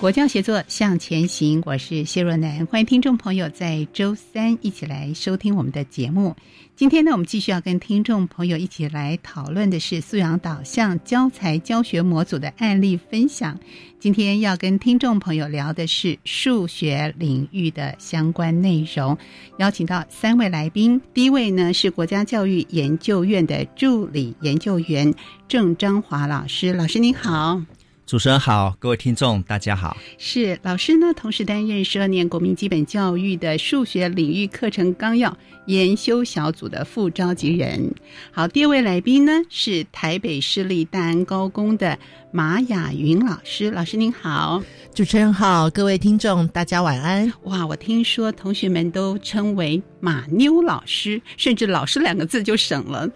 国教协作向前行，我是谢若楠，欢迎听众朋友在周三一起来收听我们的节目。今天呢，我们继续要跟听众朋友一起来讨论的是素养导向教材教学模组的案例分享。今天要跟听众朋友聊的是数学领域的相关内容，邀请到三位来宾。第一位呢是国家教育研究院的助理研究员郑章华老师，老师您好。主持人好，各位听众大家好。是老师呢，同时担任十二年国民基本教育的数学领域课程纲要研修小组的副召集人。好，第二位来宾呢是台北市立大安高工的马雅云老师，老师您好。主持人好，各位听众大家晚安。哇，我听说同学们都称为马妞老师，甚至“老师”两个字就省了。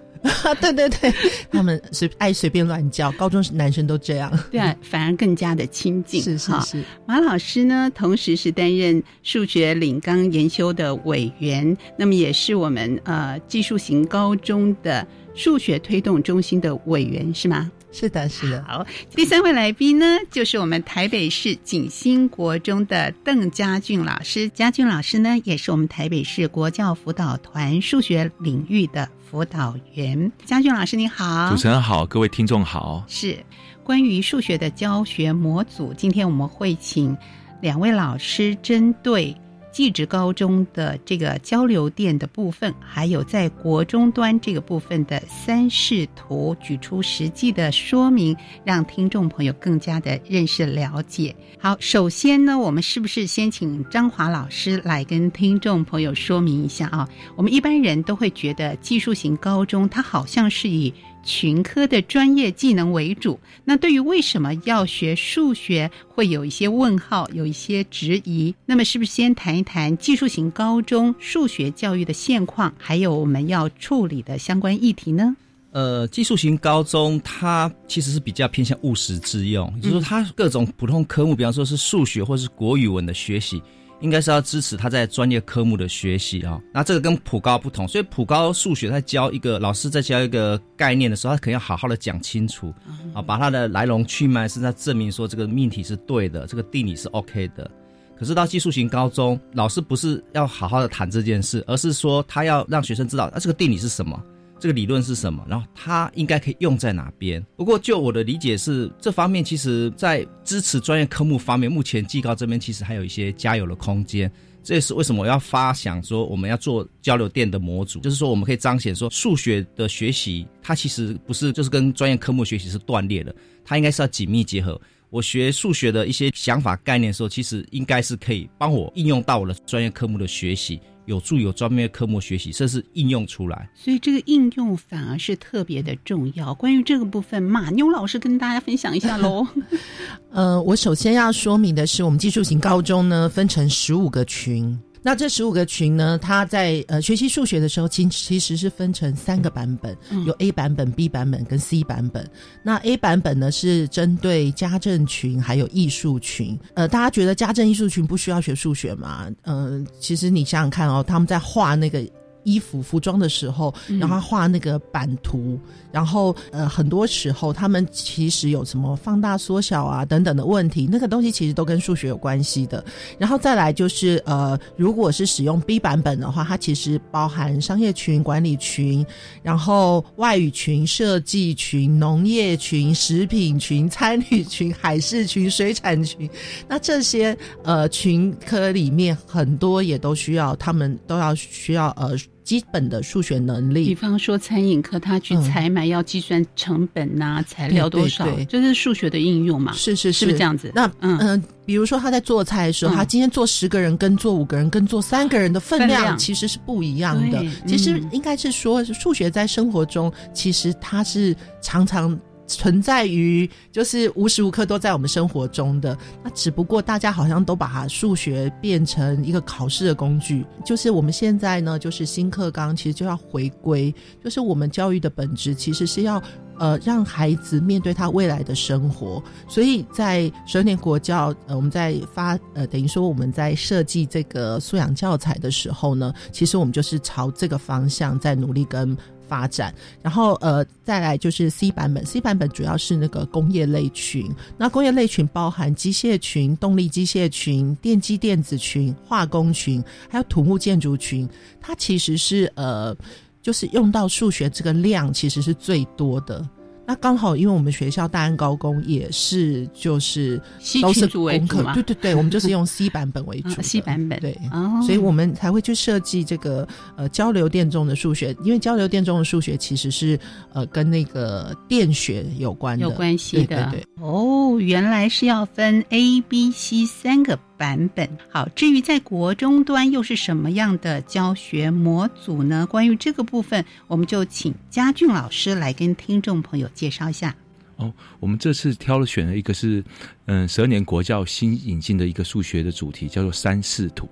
对 对对，他们随爱随便乱叫，高中男生都这样。对啊，反而更加的亲近。是是是。马老师呢，同时是担任数学领纲研修的委员，那么也是我们呃技术型高中的数学推动中心的委员，是吗？是的，是的。好，第三位来宾呢，就是我们台北市景兴国中的邓家俊老师。家俊老师呢，也是我们台北市国教辅导团数学领域的辅导员。江俊老师，你好。主持人好，各位听众好。是关于数学的教学模组，今天我们会请两位老师针对。技职高中的这个交流电的部分，还有在国中端这个部分的三视图，举出实际的说明，让听众朋友更加的认识了解。好，首先呢，我们是不是先请张华老师来跟听众朋友说明一下啊？我们一般人都会觉得技术型高中，它好像是以群科的专业技能为主。那对于为什么要学数学，会有一些问号，有一些质疑。那么，是不是先谈一谈技术型高中数学教育的现况，还有我们要处理的相关议题呢？呃，技术型高中它其实是比较偏向务实之用，就是说它各种普通科目，比方说是数学或是国语文的学习。应该是要支持他在专业科目的学习啊，那这个跟普高不同，所以普高数学在教一个老师在教一个概念的时候，他肯定要好好的讲清楚啊，把它的来龙去脉，是在证明说这个命题是对的，这个定理是 OK 的。可是到技术型高中，老师不是要好好的谈这件事，而是说他要让学生知道啊，这个定理是什么。这个理论是什么？然后它应该可以用在哪边？不过就我的理解是，这方面其实在支持专业科目方面，目前技高这边其实还有一些加油的空间。这也是为什么我要发想说我们要做交流电的模组，就是说我们可以彰显说数学的学习，它其实不是就是跟专业科目学习是断裂的，它应该是要紧密结合。我学数学的一些想法概念的时候，其实应该是可以帮我应用到我的专业科目的学习。有助有专业科目学习，甚至应用出来，所以这个应用反而是特别的重要。关于这个部分，马妞老师跟大家分享一下喽。呃，我首先要说明的是，我们技术型高中呢分成十五个群。那这十五个群呢？它在呃学习数学的时候，其其实是分成三个版本，有 A 版本、B 版本跟 C 版本。那 A 版本呢是针对家政群还有艺术群。呃，大家觉得家政艺术群不需要学数学吗？嗯，其实你想想看哦，他们在画那个衣服服装的时候，然后画那个版图，然后呃，很多时候他们其实有什么放大、缩小啊等等的问题，那个东西其实都跟数学有关系的。然后再来就是呃，如果是使用 B 版本的话，它其实包含商业群、管理群，然后外语群、设计群、农业群、食品群、参与群、海事群、水产群，那这些呃群科里面很多也都需要，他们都要需要呃。基本的数学能力，比方说餐饮课，他去采买要计算成本呐，材料多少，这是数学的应用嘛？是是是，是不是这样子？那嗯嗯，比如说他在做菜的时候，他今天做十个人跟做五个人跟做三个人的分量其实是不一样的。其实应该是说，数学在生活中其实它是常常。存在于就是无时无刻都在我们生活中的，那只不过大家好像都把它数学变成一个考试的工具。就是我们现在呢，就是新课纲其实就要回归，就是我们教育的本质其实是要呃让孩子面对他未来的生活。所以在十二年国教，呃，我们在发呃等于说我们在设计这个素养教材的时候呢，其实我们就是朝这个方向在努力跟。发展，然后呃，再来就是 C 版本。C 版本主要是那个工业类群，那工业类群包含机械群、动力机械群、电机电子群、化工群，还有土木建筑群。它其实是呃，就是用到数学这个量其实是最多的。那刚好，因为我们学校大安高工也是，就是都是功课，对对对，我们就是用 C 版本为主，C 版本。对，所以我们才会去设计这个呃交流电中的数学，因为交流电中的数学其实是呃跟那个电学有关的。有关系的，对。哦，原来是要分 A、B、C 三个。版本好，至于在国中端又是什么样的教学模组呢？关于这个部分，我们就请嘉俊老师来跟听众朋友介绍一下。哦，我们这次挑了选了一个是，嗯，十二年国教新引进的一个数学的主题，叫做三视图。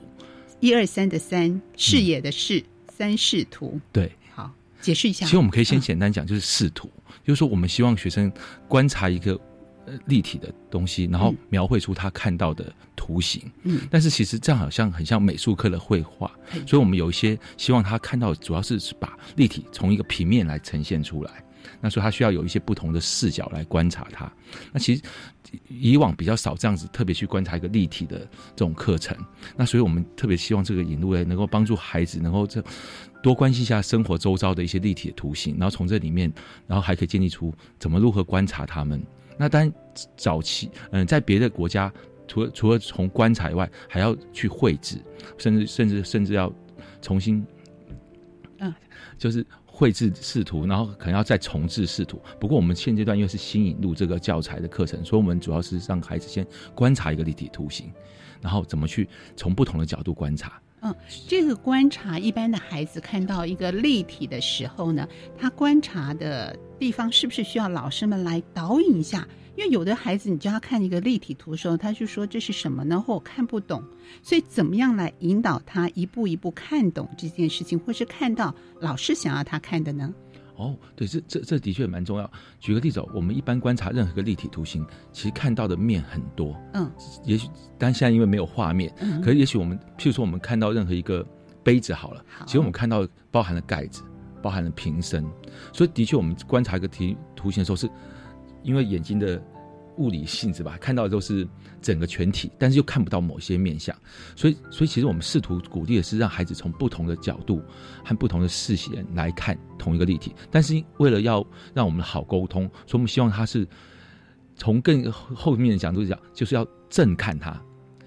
一二三的三，视野的视，三视图。对，好，解释一下。其实我们可以先简单讲，就是视图，就是说我们希望学生观察一个。立体的东西，然后描绘出他看到的图形。嗯，但是其实这样好像很像美术课的绘画，所以我们有一些希望他看到，主要是把立体从一个平面来呈现出来。那所以他需要有一些不同的视角来观察它。那其实以往比较少这样子特别去观察一个立体的这种课程。那所以我们特别希望这个引入呢，能够帮助孩子能够这多关心一下生活周遭的一些立体的图形，然后从这里面，然后还可以建立出怎么如何观察他们。那当然，早期嗯，在别的国家，除了除了从观察以外，还要去绘制，甚至甚至甚至要重新，嗯，就是绘制视图，然后可能要再重置视图。不过我们现阶段因为是新引入这个教材的课程，所以我们主要是让孩子先观察一个立体图形，然后怎么去从不同的角度观察。嗯，这个观察一般的孩子看到一个立体的时候呢，他观察的地方是不是需要老师们来导引一下？因为有的孩子你叫他看一个立体图的时候，他就说这是什么呢？或我看不懂。所以怎么样来引导他一步一步看懂这件事情，或是看到老师想要他看的呢？哦，对，这这这的确蛮重要。举个例子，我们一般观察任何个立体图形，其实看到的面很多。嗯，也许，但现在因为没有画面，可是也许我们，譬如说，我们看到任何一个杯子好了，其实我们看到包含了盖子，包含了平身，所以的确，我们观察一个题图形的时候，是因为眼睛的。物理性质吧，看到的都是整个全体，但是又看不到某些面相，所以，所以其实我们试图鼓励的是让孩子从不同的角度和不同的视线来看同一个立体，但是为了要让我们好沟通，所以我们希望他是从更后面的角度讲，就是要正看它，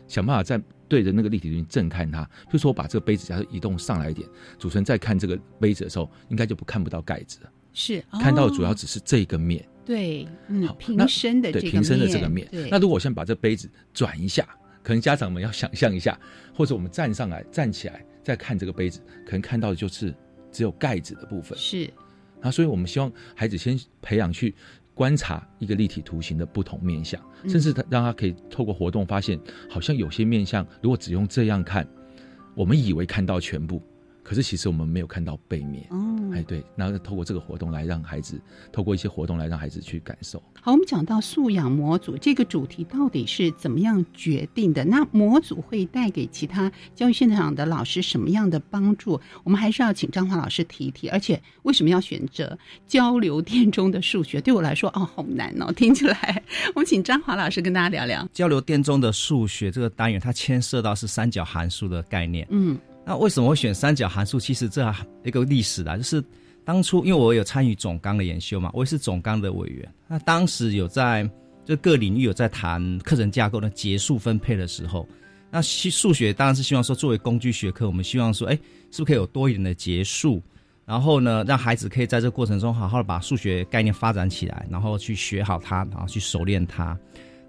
想办法在对着那个立体图正看它。比如说，我把这个杯子假设移动上来一点，主持人在看这个杯子的时候，应该就不看不到盖子了，是看到主要只是这个面。对，嗯，平身的对平身的这个面。那如果我先把这杯子转一下，可能家长们要想象一下，或者我们站上来站起来再看这个杯子，可能看到的就是只有盖子的部分。是，那所以我们希望孩子先培养去观察一个立体图形的不同面相，甚至他让他可以透过活动发现，好像有些面相如果只用这样看，我们以为看到全部。可是其实我们没有看到背面，哎，对，然后透过这个活动来让孩子，透过一些活动来让孩子去感受。好，我们讲到素养模组这个主题到底是怎么样决定的？那模组会带给其他教育现场的老师什么样的帮助？我们还是要请张华老师提一提。而且为什么要选择交流电中的数学？对我来说，哦，好难哦，听起来。我们请张华老师跟大家聊聊交流电中的数学这个单元，它牵涉到是三角函数的概念。嗯，那为什么会选三角函数？其实这一个历史啦，就是。当初因为我有参与总纲的研修嘛，我也是总纲的委员。那当时有在就各领域有在谈课程架构的结束分配的时候，那数学当然是希望说作为工具学科，我们希望说，哎，是不是可以有多一点的结束？然后呢，让孩子可以在这个过程中好好的把数学概念发展起来，然后去学好它，然后去熟练它。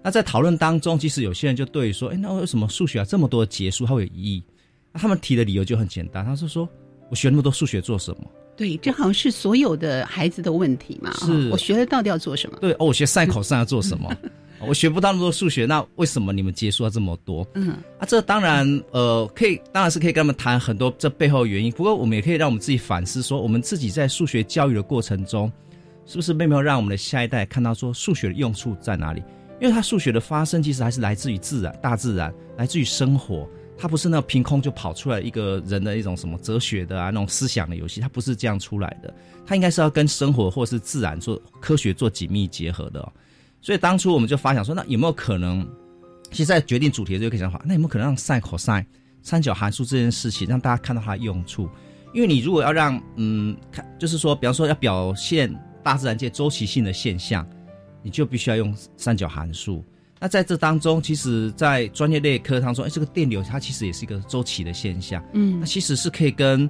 那在讨论当中，其实有些人就对说，哎，那为什么数学啊这么多结束它会有意义？那他们提的理由就很简单，他是说我学那么多数学做什么？对，这好像是所有的孩子的问题嘛。是，我学了到底要做什么？对，哦，我学赛口上要做什么？我学不到那么多数学，那为什么你们接触了这么多？嗯，啊，这当然，呃，可以，当然是可以跟他们谈很多这背后原因。不过，我们也可以让我们自己反思，说我们自己在数学教育的过程中，是不是并没有让我们的下一代看到说数学的用处在哪里？因为它数学的发生其实还是来自于自然、大自然，来自于生活。它不是那凭空就跑出来一个人的一种什么哲学的啊那种思想的游戏，它不是这样出来的，它应该是要跟生活或是自然做科学做紧密结合的。哦所以当初我们就发想说，那有没有可能，其实在决定主题的时候可以想法，那有没有可能让 sin、cos 三角函数这件事情让大家看到它的用处？因为你如果要让嗯看，就是说，比方说要表现大自然界周期性的现象，你就必须要用三角函数。那在这当中，其实，在专业类科当中，哎，这个电流它其实也是一个周期的现象。嗯，那其实是可以跟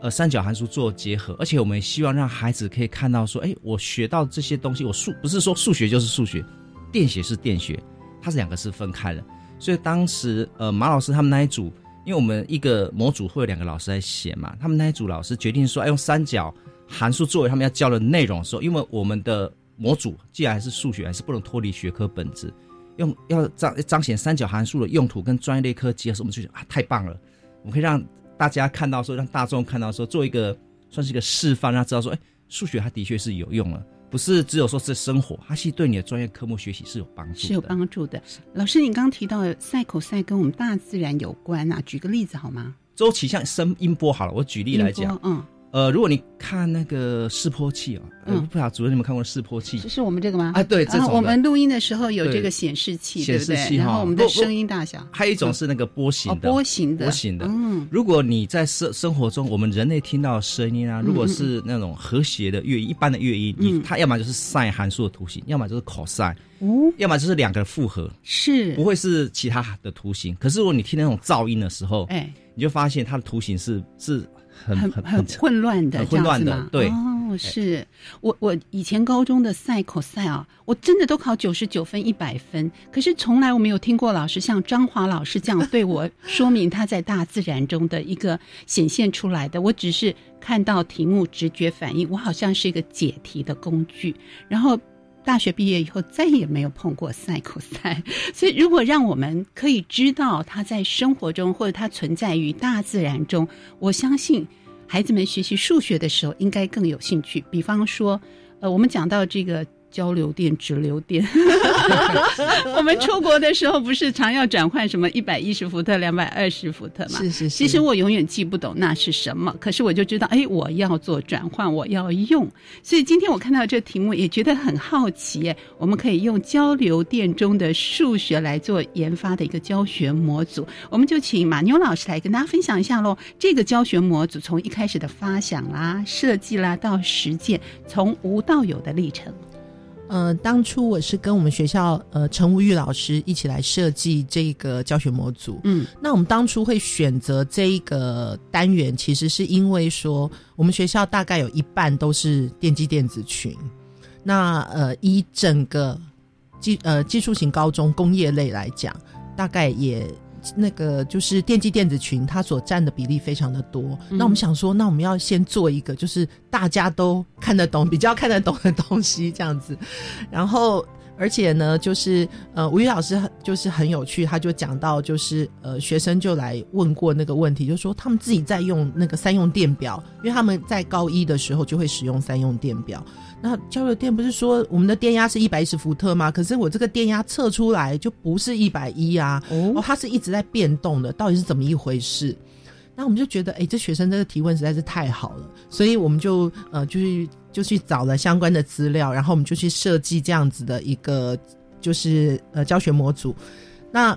呃三角函数做结合，而且我们希望让孩子可以看到说，哎，我学到这些东西，我数不是说数学就是数学，电学是电学，它是两个是分开的。所以当时呃马老师他们那一组，因为我们一个模组会有两个老师在写嘛，他们那一组老师决定说，哎，用三角函数作为他们要教的内容的时候，因为我们的模组既然还是数学，还是不能脱离学科本质。用要彰彰显三角函数的用途跟专业类科结合，我们就觉得啊太棒了，我们可以让大家看到说，让大众看到说，做一个算是一个示范，让他知道说，哎，数学它的确是有用了，不是只有说是生活，它其实对你的专业科目学习是有帮助，是有帮助的。老师，你刚刚提到赛口赛跟我们大自然有关啊，举个例子好吗？周期像声音波好了，我举例来讲，嗯。呃，如果你看那个示波器啊，嗯，不晓得主任你们看过示波器？是我们这个吗？啊，对，这种我们录音的时候有这个显示器，显示器然后我们的声音大小。还有一种是那个波形的，波形的，波形的。嗯，如果你在生生活中，我们人类听到声音啊，如果是那种和谐的乐音，一般的乐音，你它要么就是 sin 函数的图形，要么就是 cos，哦，要么就是两个复合，是不会是其他的图形。可是如果你听那种噪音的时候，哎，你就发现它的图形是是。很很很混乱的，混乱的，对。哦，是。我我以前高中的赛口赛啊，我真的都考九十九分一百分，可是从来我没有听过老师像张华老师这样对我 说明他在大自然中的一个显现出来的，我只是看到题目直觉反应，我好像是一个解题的工具，然后。大学毕业以后再也没有碰过赛口赛，所以如果让我们可以知道它在生活中或者它存在于大自然中，我相信孩子们学习数学的时候应该更有兴趣。比方说，呃，我们讲到这个。交流电、直流电，我们出国的时候不是常要转换什么一百一十伏特、两百二十伏特吗？是是。其实我永远记不懂那是什么，可是我就知道，哎，我要做转换，我要用。所以今天我看到这题目也觉得很好奇，我们可以用交流电中的数学来做研发的一个教学模组，我们就请马妞老师来跟大家分享一下喽。这个教学模组从一开始的发想啦、设计啦到实践，从无到有的历程。呃，当初我是跟我们学校呃陈无玉老师一起来设计这个教学模组。嗯，那我们当初会选择这一个单元，其实是因为说我们学校大概有一半都是电机电子群。那呃，以整个技呃技术型高中工业类来讲，大概也。那个就是电机电子群，它所占的比例非常的多。那我们想说，那我们要先做一个，就是大家都看得懂、比较看得懂的东西，这样子。然后。而且呢，就是呃，吴宇老师就是很有趣，他就讲到，就是呃，学生就来问过那个问题，就说他们自己在用那个三用电表，因为他们在高一的时候就会使用三用电表。那交流电不是说我们的电压是一百一十伏特吗？可是我这个电压测出来就不是一百一啊，哦，它是一直在变动的，到底是怎么一回事？那我们就觉得，哎，这学生这个提问实在是太好了，所以我们就呃，就是就去找了相关的资料，然后我们就去设计这样子的一个就是呃教学模组。那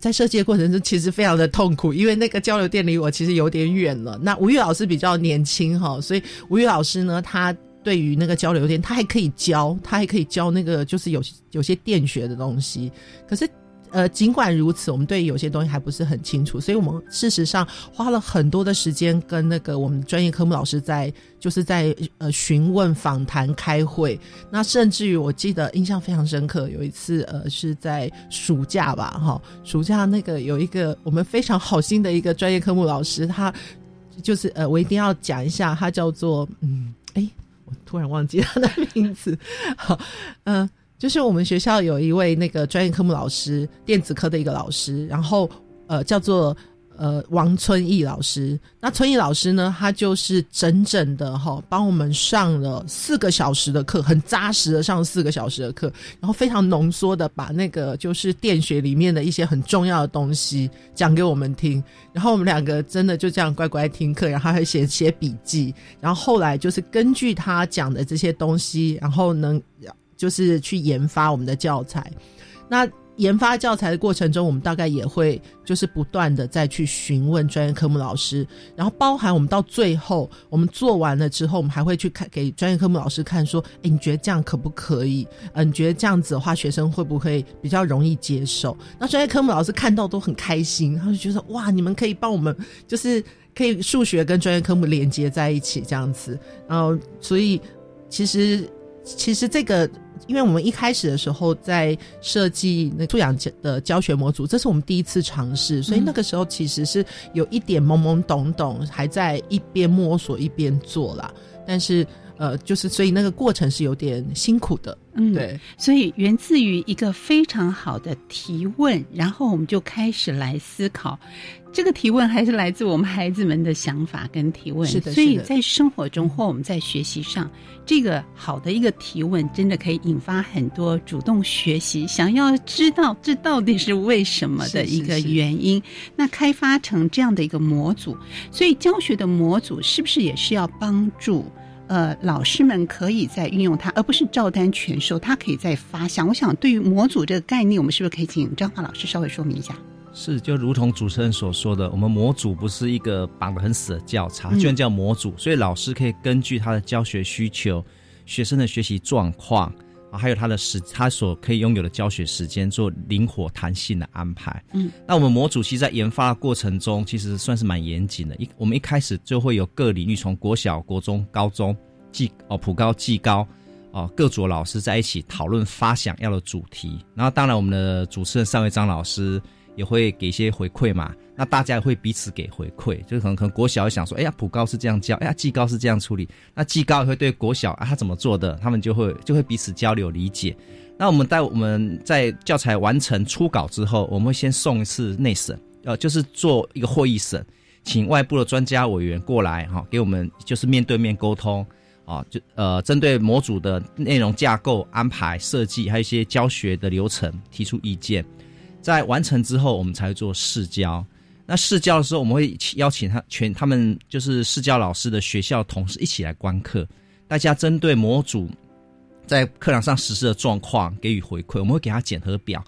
在设计的过程中，其实非常的痛苦，因为那个交流电离我其实有点远了。那吴玉老师比较年轻哈，所以吴玉老师呢，他。对于那个交流电，他还可以教，他还可以教那个就是有有些电学的东西。可是，呃，尽管如此，我们对有些东西还不是很清楚，所以我们事实上花了很多的时间跟那个我们专业科目老师在就是在呃询问、访谈、开会。那甚至于我记得印象非常深刻，有一次呃是在暑假吧，哈，暑假那个有一个我们非常好心的一个专业科目老师，他就是呃我一定要讲一下，他叫做嗯哎。突然忘记他的名字，好，嗯，就是我们学校有一位那个专业科目老师，电子科的一个老师，然后呃叫做。呃，王春义老师，那春义老师呢？他就是整整的哈，帮我们上了四个小时的课，很扎实的上了四个小时的课，然后非常浓缩的把那个就是电学里面的一些很重要的东西讲给我们听，然后我们两个真的就这样乖乖听课，然后还写写笔记，然后后来就是根据他讲的这些东西，然后能就是去研发我们的教材，那。研发教材的过程中，我们大概也会就是不断的再去询问专业科目老师，然后包含我们到最后我们做完了之后，我们还会去看给专业科目老师看，说，哎，你觉得这样可不可以？嗯，你觉得这样子的话，学生会不会比较容易接受？那专业科目老师看到都很开心，他就觉得哇，你们可以帮我们，就是可以数学跟专业科目连接在一起这样子，然后所以其实其实这个。因为我们一开始的时候在设计那素养的教学模组，这是我们第一次尝试，所以那个时候其实是有一点懵懵懂懂，还在一边摸索一边做啦。但是呃，就是所以那个过程是有点辛苦的。嗯，对，所以源自于一个非常好的提问，然后我们就开始来思考。这个提问还是来自我们孩子们的想法跟提问，是的。所以在生活中或我们在学习上，这个好的一个提问，真的可以引发很多主动学习，想要知道这到底是为什么的一个原因。那开发成这样的一个模组，所以教学的模组是不是也是要帮助？呃，老师们可以在运用它，而不是照单全收。它可以再发想。我想，对于模组这个概念，我们是不是可以请张华老师稍微说明一下？是，就如同主持人所说的，我们模组不是一个绑得很死的教材，居然叫模组，所以老师可以根据他的教学需求、学生的学习状况啊，还有他的时，他所可以拥有的教学时间，做灵活弹性的安排。嗯，那我们模组其实，在研发的过程中，其实算是蛮严谨的。一，我们一开始就会有各领域，从国小、国中、高中。技哦，普高、技高，哦，各组老师在一起讨论发想要的主题，然后当然我们的主持人尚伟张老师也会给一些回馈嘛，那大家会彼此给回馈，就是可能可能国小想说，哎呀，普高是这样教，哎呀，技高是这样处理，那技高也会对国小啊他怎么做的，他们就会就会彼此交流理解。那我们在我们在教材完成初稿之后，我们会先送一次内审，呃，就是做一个会议审，请外部的专家委员过来哈，给我们就是面对面沟通。啊，就呃，针对模组的内容架构安排设计，还有一些教学的流程提出意见，在完成之后，我们才会做试教。那试教的时候，我们会邀请他全他们就是试教老师的学校同事一起来观课，大家针对模组在课堂上实施的状况给予回馈，我们会给他检核表。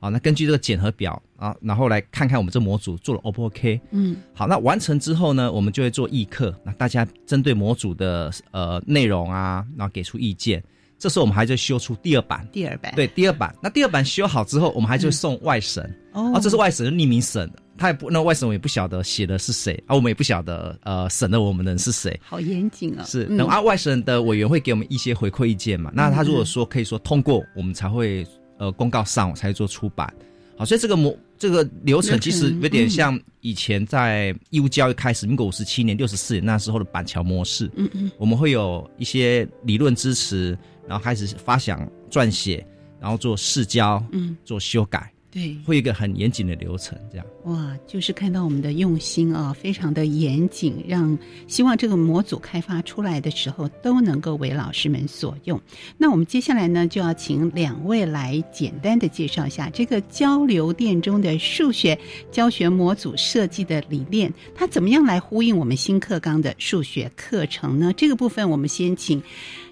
啊，那根据这个检核表啊，然后来看看我们这模组做了 O 不 OK？嗯，好，那完成之后呢，我们就会做议课，那大家针对模组的呃内容啊，然后给出意见。这时候我们还在修出第二版，第二版对第二版。那第二版修好之后，我们还就送外审哦，这是外审匿名审，他也不那外省我也不晓得写的是谁啊，我们也不晓得呃审的我们的人是谁，好严谨啊。是，等啊外省的委员会给我们一些回馈意见嘛，那他如果说可以说通过，我们才会。呃，公告上才做出版，好，所以这个模这个流程其实有点像以前在义务教育开始，民国五十七年、六十四年那时候的板桥模式。嗯嗯，我们会有一些理论支持，然后开始发想、撰写，然后做试教，嗯，做修改。对，会有一个很严谨的流程，这样哇，就是看到我们的用心啊，非常的严谨，让希望这个模组开发出来的时候都能够为老师们所用。那我们接下来呢，就要请两位来简单的介绍一下这个交流电中的数学教学模组设计的理念，它怎么样来呼应我们新课纲的数学课程呢？这个部分我们先请。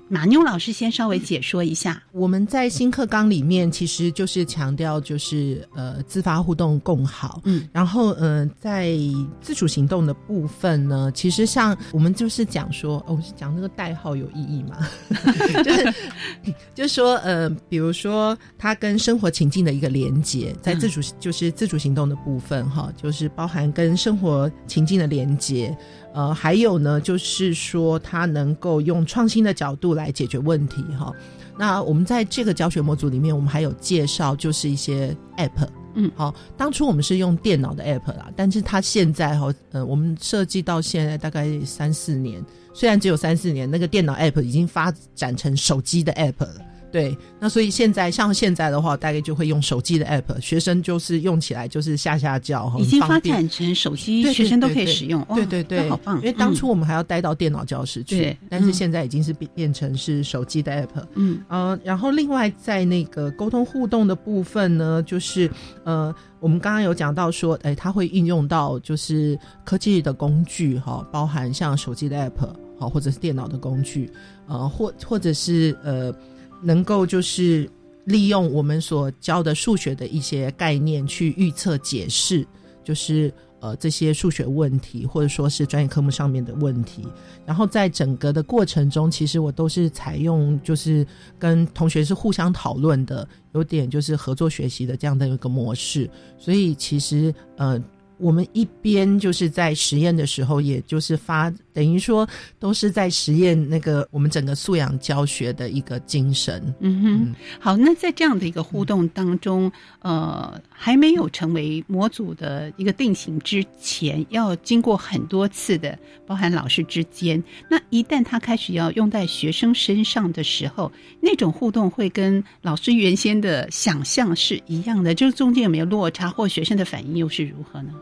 马妞老师先稍微解说一下，我们在新课纲里面其实就是强调就是呃自发互动共好，嗯，然后呃在自主行动的部分呢，其实像我们就是讲说，哦，是讲那个代号有意义吗，就是就是说呃，比如说它跟生活情境的一个连接，在自主就是自主行动的部分哈，就是包含跟生活情境的连接。呃，还有呢，就是说他能够用创新的角度来解决问题哈。那我们在这个教学模组里面，我们还有介绍就是一些 App，嗯，好，当初我们是用电脑的 App 啦，但是它现在哈，呃，我们设计到现在大概三四年，虽然只有三四年，那个电脑 App 已经发展成手机的 App 了。对，那所以现在像现在的话，大概就会用手机的 app，学生就是用起来就是下下教，已经发展成手机，学生都可以使用。对对对，好棒！因为当初我们还要带到电脑教室去，对，但是现在已经是变变成是手机的 app。嗯呃，然后另外在那个沟通互动的部分呢，就是呃，我们刚刚有讲到说，哎，它会应用到就是科技的工具哈，包含像手机的 app 好，或者是电脑的工具，呃，或或者是呃。能够就是利用我们所教的数学的一些概念去预测解释，就是呃这些数学问题或者说是专业科目上面的问题。然后在整个的过程中，其实我都是采用就是跟同学是互相讨论的，有点就是合作学习的这样的一个模式。所以其实呃。我们一边就是在实验的时候，也就是发，等于说都是在实验那个我们整个素养教学的一个精神。嗯哼，好，那在这样的一个互动当中，呃，还没有成为模组的一个定型之前，要经过很多次的，包含老师之间。那一旦他开始要用在学生身上的时候，那种互动会跟老师原先的想象是一样的，就是中间有没有落差，或学生的反应又是如何呢？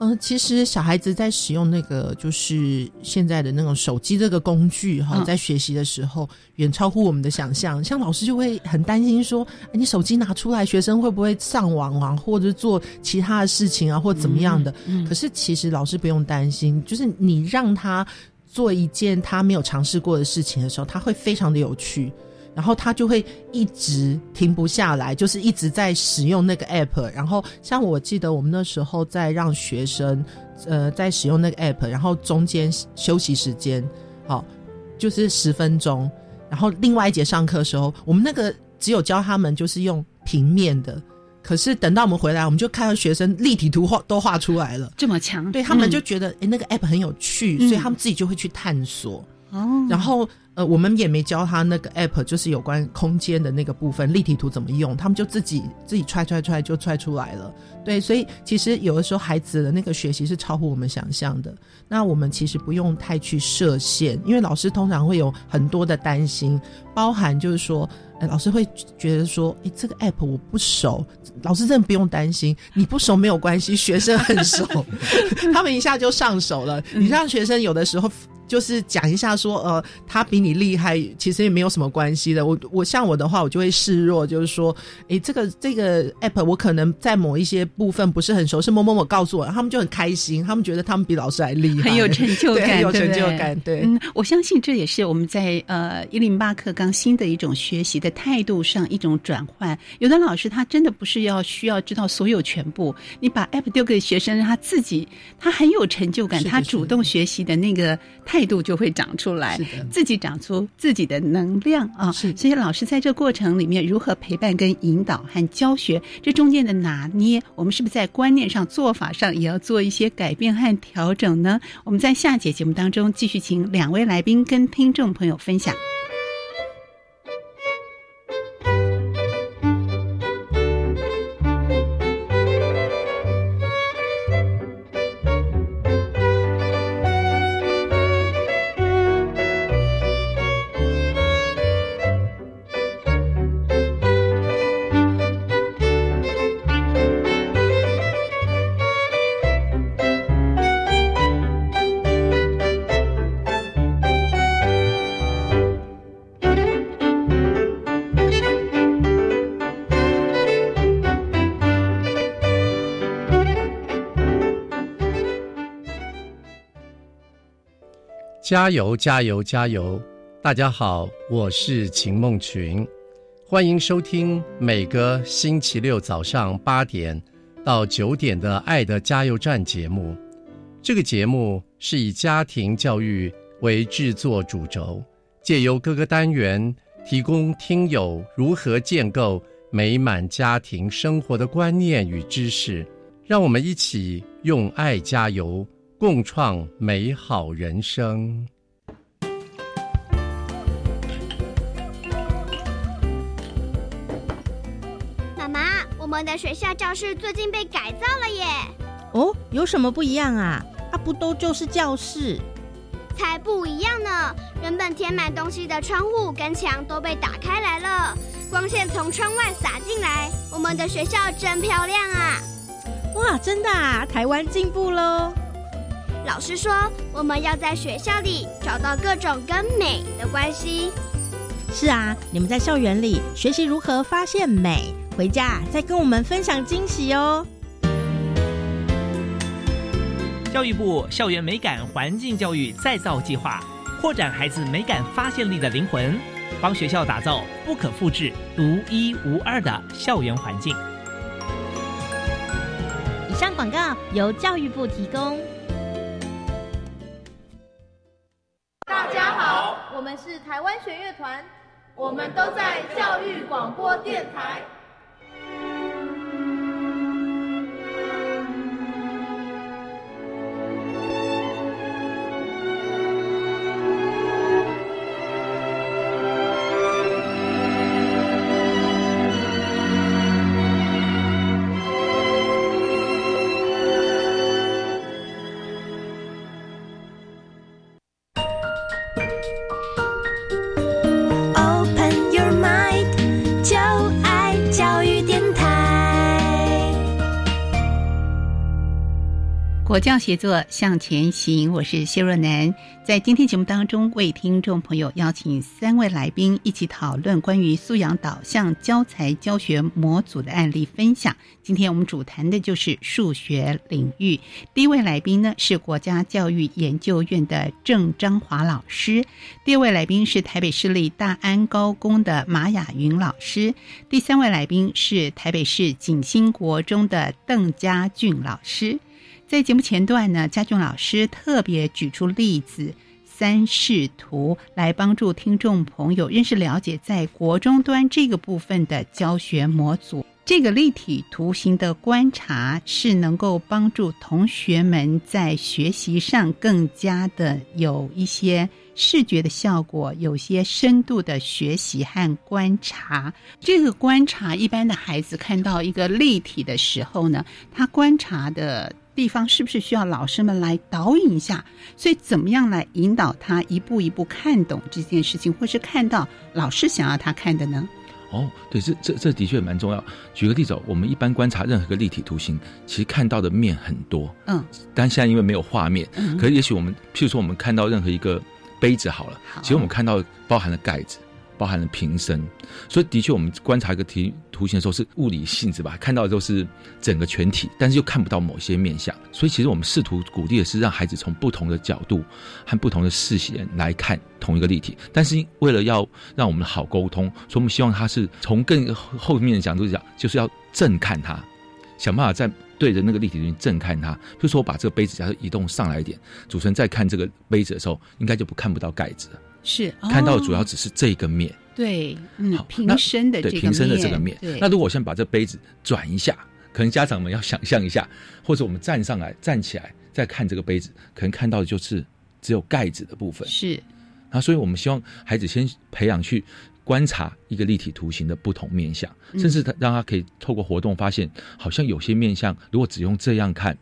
嗯，其实小孩子在使用那个就是现在的那种手机这个工具哈，在学习的时候远超乎我们的想象。像老师就会很担心说，你手机拿出来，学生会不会上网啊，或者做其他的事情啊，或怎么样的？可是其实老师不用担心，就是你让他做一件他没有尝试过的事情的时候，他会非常的有趣。然后他就会一直停不下来，就是一直在使用那个 app。然后像我记得我们那时候在让学生，呃，在使用那个 app，然后中间休息时间，好，就是十分钟。然后另外一节上课的时候，我们那个只有教他们就是用平面的，可是等到我们回来，我们就看到学生立体图画都画出来了，这么强，对他们就觉得哎，那个 app 很有趣，所以他们自己就会去探索。哦，然后。呃，我们也没教他那个 app，就是有关空间的那个部分，立体图怎么用，他们就自己自己踹踹踹就踹出来了。对，所以其实有的时候孩子的那个学习是超乎我们想象的。那我们其实不用太去设限，因为老师通常会有很多的担心，包含就是说，哎，老师会觉得说，哎，这个 app 我不熟，老师真的不用担心，你不熟没有关系，学生很熟，他们一下就上手了。你让学生有的时候。就是讲一下说，呃，他比你厉害，其实也没有什么关系的。我我像我的话，我就会示弱，就是说，诶，这个这个 app 我可能在某一些部分不是很熟，是某某某告诉我，他们就很开心，他们觉得他们比老师还厉害，很有成就感，有成就感。对，嗯，我相信这也是我们在呃一零八课纲新的一种学习的态度上一种转换。有的老师他真的不是要需要知道所有全部，你把 app 丢给学生，让他自己，他很有成就感，他主动学习的那个。态度就会长出来，自己长出自己的能量啊！是，所以老师在这过程里面如何陪伴、跟引导和教学，这中间的拿捏，我们是不是在观念上、做法上也要做一些改变和调整呢？我们在下节节目当中继续请两位来宾跟听众朋友分享。加油，加油，加油！大家好，我是秦梦群，欢迎收听每个星期六早上八点到九点的《爱的加油站》节目。这个节目是以家庭教育为制作主轴，借由各个单元提供听友如何建构美满家庭生活的观念与知识，让我们一起用爱加油，共创美好人生。妈妈，我们的学校教室最近被改造了耶！哦，有什么不一样啊？啊，不都就是教室？才不一样呢！原本填满东西的窗户跟墙都被打开来了，光线从窗外洒进来。我们的学校真漂亮啊！哇，真的啊！台湾进步喽！老师说，我们要在学校里找到各种跟美的关系。是啊，你们在校园里学习如何发现美，回家再跟我们分享惊喜哦。教育部校园美感环境教育再造计划，扩展孩子美感发现力的灵魂，帮学校打造不可复制、独一无二的校园环境。以上广告由教育部提供。是台湾弦乐团，我们都在教育广播电台。教协作向前行，我是谢若楠。在今天节目当中，为听众朋友邀请三位来宾一起讨论关于素养导向教材教学模组的案例分享。今天我们主谈的就是数学领域。第一位来宾呢是国家教育研究院的郑章华老师，第二位来宾是台北市立大安高工的马雅云老师，第三位来宾是台北市景兴国中的邓家俊老师。在节目前段呢，家俊老师特别举出例子三视图来帮助听众朋友认识了解在国中端这个部分的教学模组。这个立体图形的观察是能够帮助同学们在学习上更加的有一些视觉的效果，有些深度的学习和观察。这个观察，一般的孩子看到一个立体的时候呢，他观察的。地方是不是需要老师们来导引一下？所以怎么样来引导他一步一步看懂这件事情，或是看到老师想要他看的呢？哦，对，这这这的确蛮重要。举个例子，我们一般观察任何一个立体图形，其实看到的面很多。嗯，但现在因为没有画面，嗯可是也许我们，譬如说我们看到任何一个杯子好了，其实我们看到包含了盖子。包含了瓶身，所以的确，我们观察一个题图形的时候是物理性质吧，看到的都是整个全体，但是又看不到某些面相。所以，其实我们试图鼓励的是让孩子从不同的角度和不同的视线来看同一个立体。但是，为了要让我们好沟通，所以我们希望他是从更后面的角度讲，就是要正看它，想办法在对着那个立体图形正看它。比如说，我把这个杯子假设移动上来一点，主持人在看这个杯子的时候，应该就不看不到盖子了。是、哦、看到的主要只是这个面，对，嗯，平身的这个对平身的这个面。那如果我先把这杯子转一下，可能家长们要想象一下，或者我们站上来、站起来再看这个杯子，可能看到的就是只有盖子的部分。是，那所以我们希望孩子先培养去观察一个立体图形的不同面相，嗯甚至他让他可以透过活动发现，好像有些面相，如果只用这样看，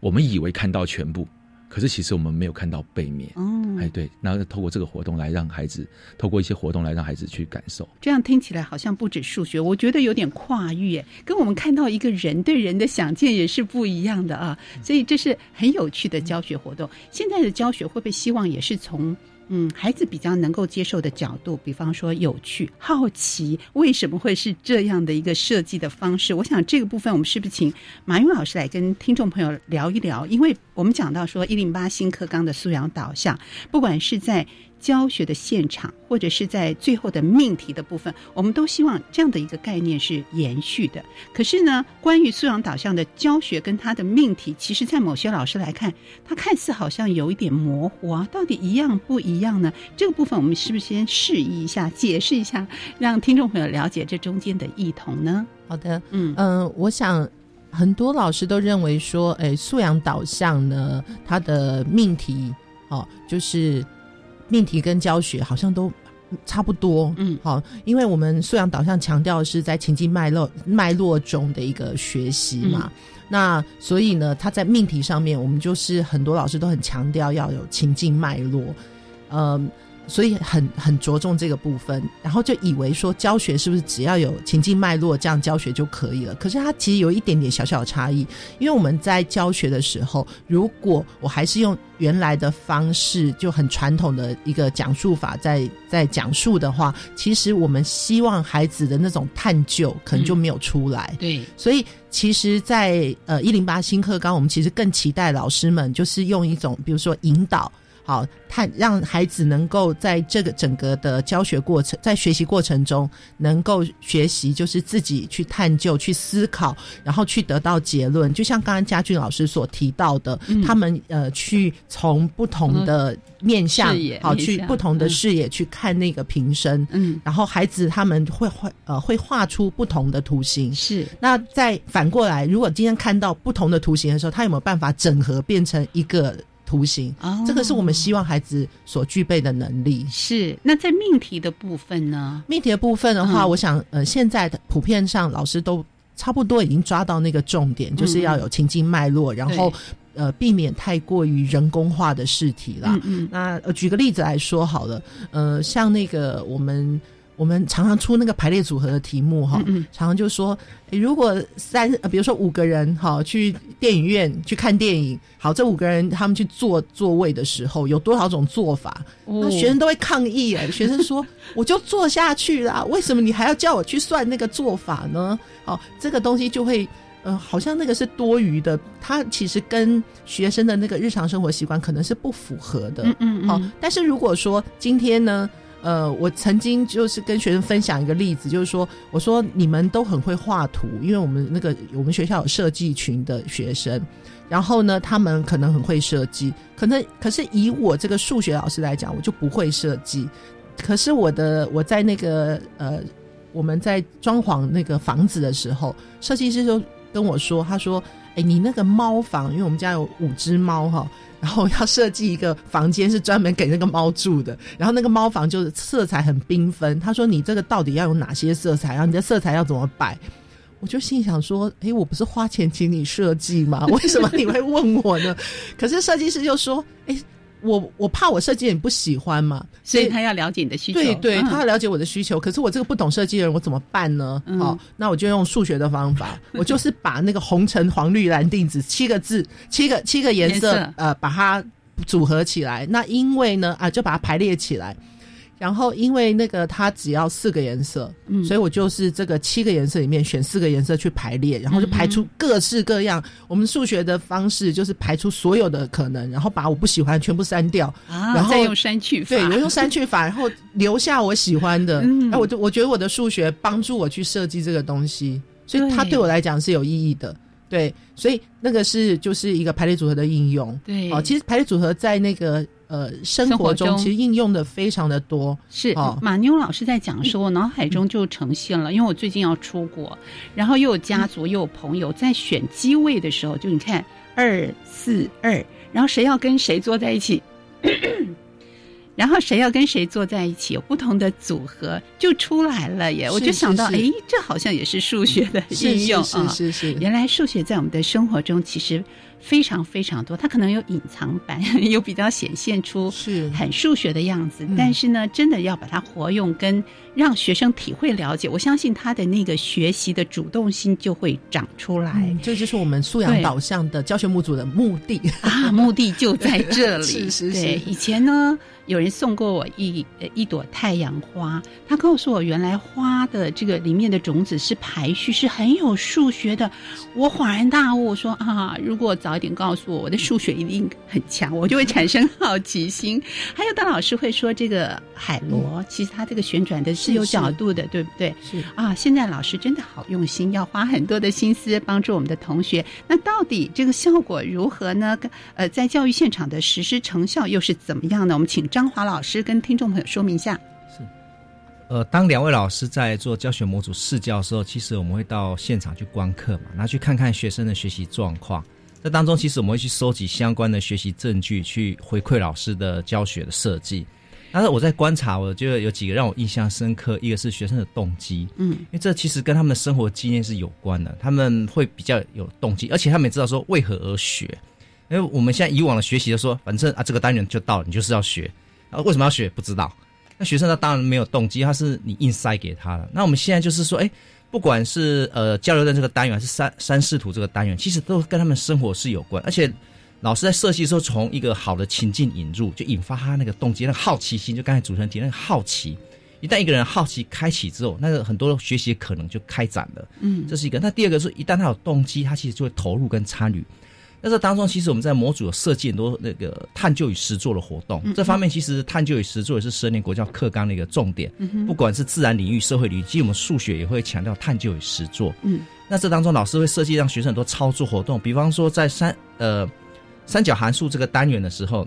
我们以为看到全部。可是其实我们没有看到背面，哦，哎，对，然后透过这个活动来让孩子，透过一些活动来让孩子去感受。这样听起来好像不止数学，我觉得有点跨越，跟我们看到一个人对人的想见也是不一样的啊。所以这是很有趣的教学活动。现在的教学会不会希望也是从嗯，孩子比较能够接受的角度，比方说有趣、好奇，为什么会是这样的一个设计的方式？我想这个部分我们是不是请马云老师来跟听众朋友聊一聊？因为我们讲到说一零八新课纲的素养导向，不管是在教学的现场，或者是在最后的命题的部分，我们都希望这样的一个概念是延续的。可是呢，关于素养导向的教学跟它的命题，其实在某些老师来看，它看似好像有一点模糊啊，到底一样不一样呢？这个部分我们是不是先示意一下，解释一下，让听众朋友了解这中间的异同呢？好的，嗯嗯、呃我想很多老师都认为说，哎，素养导向呢，它的命题哦，就是命题跟教学好像都差不多，嗯，好，因为我们素养导向强调的是在情境脉络脉络中的一个学习嘛。那所以呢，它在命题上面，我们就是很多老师都很强调要有情境脉络，嗯，所以很很着重这个部分，然后就以为说教学是不是只要有情境脉络，这样教学就可以了？可是它其实有一点点小小的差异，因为我们在教学的时候，如果我还是用原来的方式，就很传统的一个讲述法在在讲述的话，其实我们希望孩子的那种探究可能就没有出来。对，所以其实在，呃一零八新课纲，我们其实更期待老师们就是用一种，比如说引导，好探让孩子能够在这个整个的教学过程，在学习过程中能够学习，就是自己去探究、去思考，然后去得到结论。就像刚刚嘉俊老师所提到的，嗯。他们呃去从不同的面向好去不同的嗯。视野去看那个瓶身，嗯，然后孩子他们会画呃会画出不同的图形，是。那再反过来，如果今天看到不同的图形的时候，他有没有办法整合变成一个图形？哦这个是我们希望孩子所具备的能力。是那在命题的部分呢？命题的部分的话，嗯我想呃，现在的普遍上老师都差不多已经抓到那个重点，就是要有情境脉络，然后呃避免太过于人工化的试题啦。嗯嗯那呃举个例子来说好了，呃，像那个我们。我们常常出那个排列组合的题目哈，嗯常常就说，诶如果三，呃比如说五个人哈去电影院去看电影，好，这五个人他们去坐座位的时候，有多少种做法？哦那学生都会抗议哎，学生说 我就坐下去啦，为什么你还要叫我去算那个做法呢？哦，这个东西就会。呃，好像那个是多余的，它其实跟学生的那个日常生活习惯可能是不符合的。嗯嗯嗯好、但是如果说今天呢，呃，我曾经就是跟学生分享一个例子，就是说，我说你们都很会画图，因为我们那个我们学校有设计群的学生，然后呢，他们可能很会设计，可能可是以我这个数学老师来讲，我就不会设计。可是我的我在那个呃，我们在装潢那个房子的时候，设计师就跟我说，他说：“哎，你那个猫房，因为我们家有五只猫哈。”然后要设计一个房间是专门给那个猫住的，然后那个猫房就是色彩很缤纷。他说：“你这个到底要有哪些色彩？然后你的色彩要怎么摆？”我就心想说：“诶，我不是花钱请你设计吗？为什么你会问我呢？” 可是设计师就说：“诶，我我怕我设计你不喜欢嘛，所以他要了解你的需求。对对，嗯他要了解我的需求。可是我这个不懂设计的人，我怎么办呢？嗯好，那我就用数学的方法，我就是把那个红橙黄绿蓝靛紫七个字、七个七个颜色呃，把它组合起来。那因为呢，啊，就把它排列起来。然后，因为那个它只要四个颜色，嗯所以我就是这个七个颜色里面选四个颜色去排列，然后就排出各式各样。我们数学的方式就是排出所有的可能，然后把我不喜欢全部删掉，啊，然后再用删去法，对，我用删去法，然后留下我喜欢的。嗯 哎、我就我觉得我的数学帮助我去设计这个东西，所以它对对我来讲是有意义的。对，所以那个是就是一个排列组合的应用。对哦，其实排列组合在那个呃生生活活中中其实应用的非常的多。是哦马妞老师在讲的时候，我脑海中就呈现了，因为我最近要出国，然后又有家族又有朋友，在选机位的时候，就你看二四二，然后谁要跟谁坐在一起。然后谁要跟谁坐在一起，有不同的组合就出来了耶！我就想到，哎，这好像也是数学的应用是啊。是是是，原来数学在我们的生活中其实非常非常多，它可能有隐藏版，有比较显现出是很数学的样子，嗯但是呢，真的要把它活用，跟让学生体会了解，我相信他的那个学习的主动性就会长出来。嗯，这就是我们素养导向的教学模组的目的。啊，目的就在这里。是是是对，以前呢，有人人送过我一呃一朵太阳花，他告诉我原来花的这个里面的种子是排序，是很有数学的。我恍然大悟，说啊，如果早一点告诉我，我的数学一定很强，我就会产生好奇心。还有的老师会说，这个海螺其实它这个旋转的是有角度的，对不对？是啊，现在老师真的好用心，要花很多的心思帮助我们的同学。那到底这个效果如何呢？呃，在教育现场的实施成效又是怎么样呢？我们请张华老师跟听众朋友说明一下。是呃，当两位老师在做教学模组试教的时候，其实我们会到现场去观课嘛，然后去看看学生的学习状况。这当中，其实我们会去收集相关的学习证据，去回馈老师的教学的设计。但是我在观察，我觉得有几个让我印象深刻，一个是学生的动机，嗯，因为这其实跟他们的生活经验是有关的，他们会比较有动机，而且他们也知道说为何而学。因为我们现在以往的学习就说，反正啊这个单元就到了，你就是要学，啊为什么要学不知道。那学生他当然没有动机，他是你硬塞给他的。那我们现在就是说，哎，不管是呃交流的这个单元，还是三三视图这个单元，其实都跟他们生活是有关。而且老师在设计的时候，从一个好的情境引入，就引发他那个动机、那个好奇心。就刚才主持人提那个好奇，一旦一个人好奇开启之后，那个很多学习可能就开展了。嗯，这是一个。那第二个是一旦他有动机，他其实就会投入跟参与。在这当中，其实我们在模组有设计很多那个探究与实作的活动。嗯这方面其实探究与实作也是十二年国教课纲的一个重点。嗯哼不管是自然领域、社会领域，其实我们数学也会强调探究与实作。嗯，那这当中老师会设计让学生很多操作活动，比方说在三呃三角函数这个单元的时候，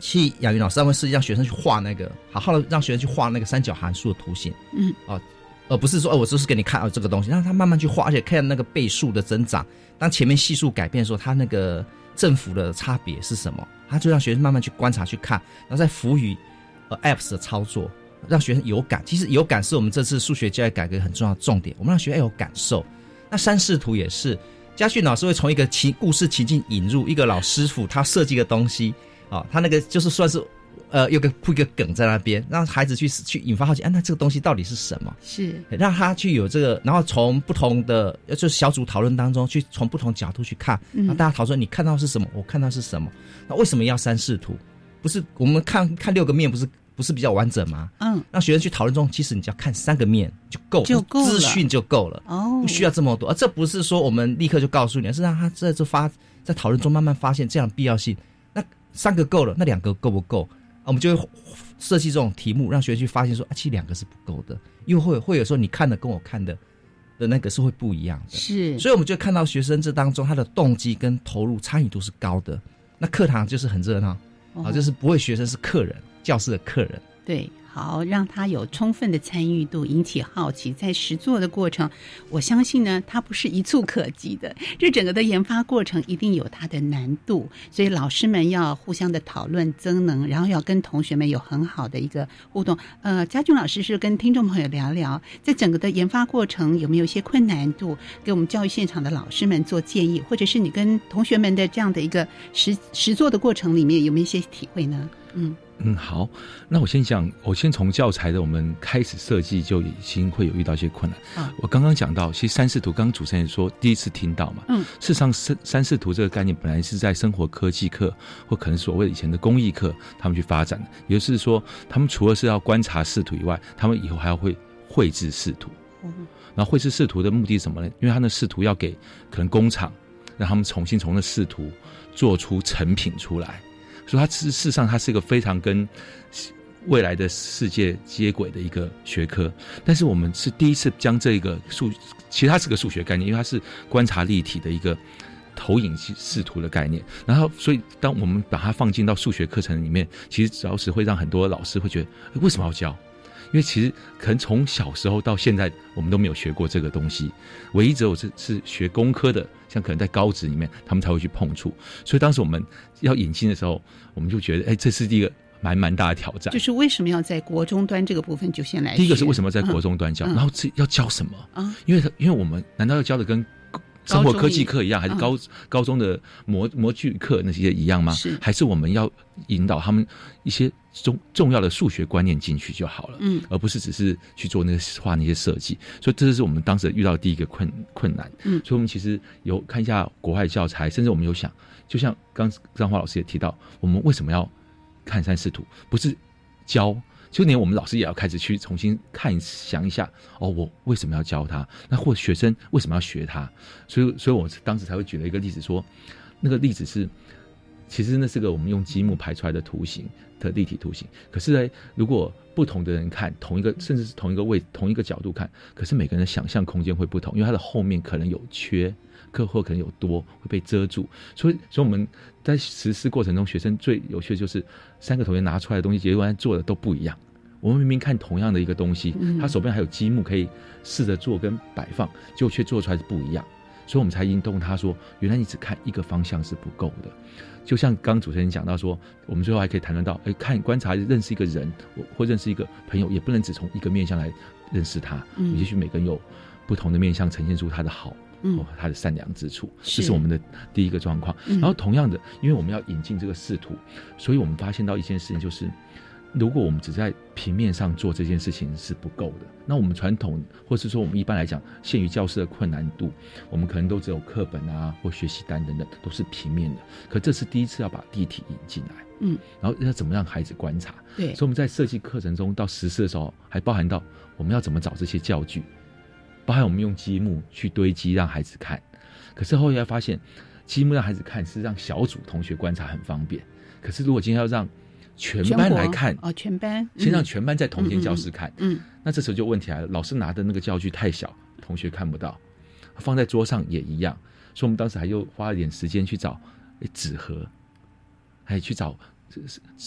去雅云老师他们设计让学生去画那个，好好的让学生去画那个三角函数的图形。嗯哦，而不是说哦，我就是给你看哦这个东西，让他慢慢去画，而且看那个倍数的增长。当前面系数改变的时候，它那个振幅的差别是什么？他就让学生慢慢去观察、去看，然后再辅以呃 apps 的操作，让学生有感。其实有感是我们这次数学教育改革很重要的重点，我们让学生有感受。那三视图也是，家训老师会从一个情故事情境引入一个老师傅他设计的东西啊、他那个就是算是。呃，有个铺一个梗在那边，让孩子去去引发好奇，啊，那这个东西到底是什么？是让他去有这个，然后从不同的呃就是小组讨论当中去从不同角度去看，嗯然后大家讨论你看到是什么，我看到是什么，那为什么要三视图？不是我们看看六个面，不是不是比较完整吗？嗯，让学生去讨论中，其实你只要看三个面就够，就够了资讯就够了，哦不需要这么多。而这不是说我们立刻就告诉你，而是让他在这发在讨论中慢慢发现这样的必要性。那三个够了，那两个够不够？我们就会设计这种题目，让学生去发现说，啊，其实两个是不够的，因为会会有时候你看的跟我看的的那个是会不一样的。是，所以我们就看到学生这当中他的动机跟投入参与度是高的。那课堂就是很热闹，啊，就是不会学生是客人，教室的客人。对，好，让他有充分的参与度，引起好奇，在实做的过程，我相信呢，它不是一蹴可及的，这整个的研发过程一定有它的难度，所以老师们要互相的讨论增能，然后要跟同学们有很好的一个互动。呃，家俊老师是跟听众朋友聊聊，在整个的研发过程有没有一些困难度，给我们教育现场的老师们做建议，或者是你跟同学们的这样的一个实实做的过程里面有没有一些体会呢？嗯。嗯，好，那我先讲，我先从教材的我们开始设计就已经会有遇到一些困难。啊我刚刚讲到，其实三视图，刚刚主持人说第一次听到嘛，嗯，事实上三三视图这个概念本来是在生活科技课或可能所谓以前的工艺课他们去发展的，也就是说，他们除了是要观察视图以外，他们以后还要会绘制视图。然后绘制视图的目的是什么呢？因为他的视图要给可能工厂，让他们重新从那视图做出成品出来。所以它事实上它是一个非常跟未来的世界接轨的一个学科。但是我们是第一次将这个数，其实它是个数学概念，因为它是观察立体的一个投影视图的概念。然后，所以当我们把它放进到数学课程里面，其实主要是会让很多老师会觉得，为什么要教？因为其实可能从小时候到现在，我们都没有学过这个东西。唯一只有是是学工科的，像可能在高职里面，他们才会去碰触。所以当时我们要引进的时候，我们就觉得，哎，这是一个蛮蛮大的挑战。就是为什么要在国中端这个部分就先来？第一个是为什么在国中端教，然后这要教什么？啊，因为因为我们难道要教的跟生活科技课一样，还是嗯高高中的模模具课那些一样吗？是还是我们要引导他们一些重重要的数学观念进去就好了？嗯，而不是只是去做那个画那些设计。所以这是我们当时遇到的第一个困困难。嗯所以我们其实有看一下国外教材，甚至我们有想，就像刚张华老师也提到，我们为什么要看三视图？不是教，就连我们老师也要开始去重新看想一下，哦，我为什么要教他？那或学生为什么要学他？所以，所以我当时才会举了一个例子说，那个例子是。其实那是个我们用积木排出来的图形的立体图形，可是呢，如果不同的人看同一个，甚至是同一个位、同一个角度看，可是每个人的想象空间会不同，因为它的后面可能有缺，课或可能有多会被遮住，所以，所以我们在实施过程中，学生最有趣的就是三个同学拿出来的东西，结果做的都不一样。我们明明看同样的一个东西，他手边还有积木可以试着做跟摆放，结果却做出来是不一样，所以我们才引动他说：原来你只看一个方向是不够的。就像刚主持人讲到说，我们最后还可以谈论到，哎，看观察认识一个人，或认识一个朋友，也不能只从一个面相来认识他。嗯，也许每个人有不同的面相，呈现出他的好，嗯，他的善良之处，这是我们的第一个状况。然后同样的，因为我们要引进这个视图，所以我们发现到一件事情就是。如果我们只在平面上做这件事情是不够的，那我们传统或是说我们一般来讲，限于教室的困难度，我们可能都只有课本啊或学习单等等，都是平面的。可这是第一次要把地体引进来，嗯，然后要怎么让孩子观察？对，所以我们在设计课程中到实施的时候，还包含到我们要怎么找这些教具，包含我们用积木去堆积让孩子看。可是后来发现，积木让孩子看是让小组同学观察很方便，可是如果今天要让全班来看哦，全班先让全班在同间教室看，嗯，那这时候就问题来了，老师拿的那个教具太小，同学看不到，放在桌上也一样，所以我们当时还又花了点时间去找纸盒，还去找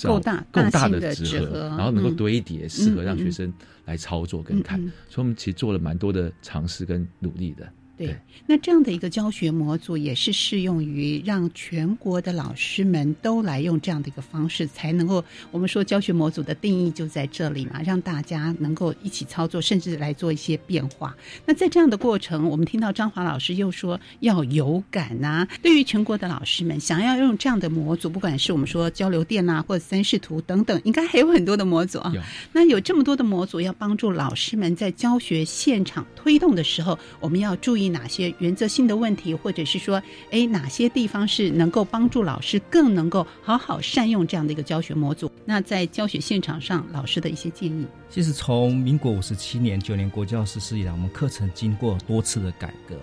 够大够大的纸盒，然后能够堆叠，适合让学生来操作跟看，所以我们其实做了蛮多的尝试跟努力的。对，那这样的一个教学模组也是适用于让全国的老师们都来用这样的一个方式，才能够我们说教学模组的定义就在这里嘛，让大家能够一起操作，甚至来做一些变化。那在这样的过程，我们听到张华老师又说要有感呐。对于全国的老师们，想要用这样的模组，不管是我们说交流电呐，或者三视图等等，应该还有很多的模组啊。那有这么多的模组要帮助老师们在教学现场推动的时候，我们要注意。哪些原则性的问题，或者是说，哎，哪些地方是能够帮助老师更能够好好善用这样的一个教学模组？那在教学现场上，老师的一些建议。其实从民国五十七年九年国教实施以来，我们课程经过多次的改革。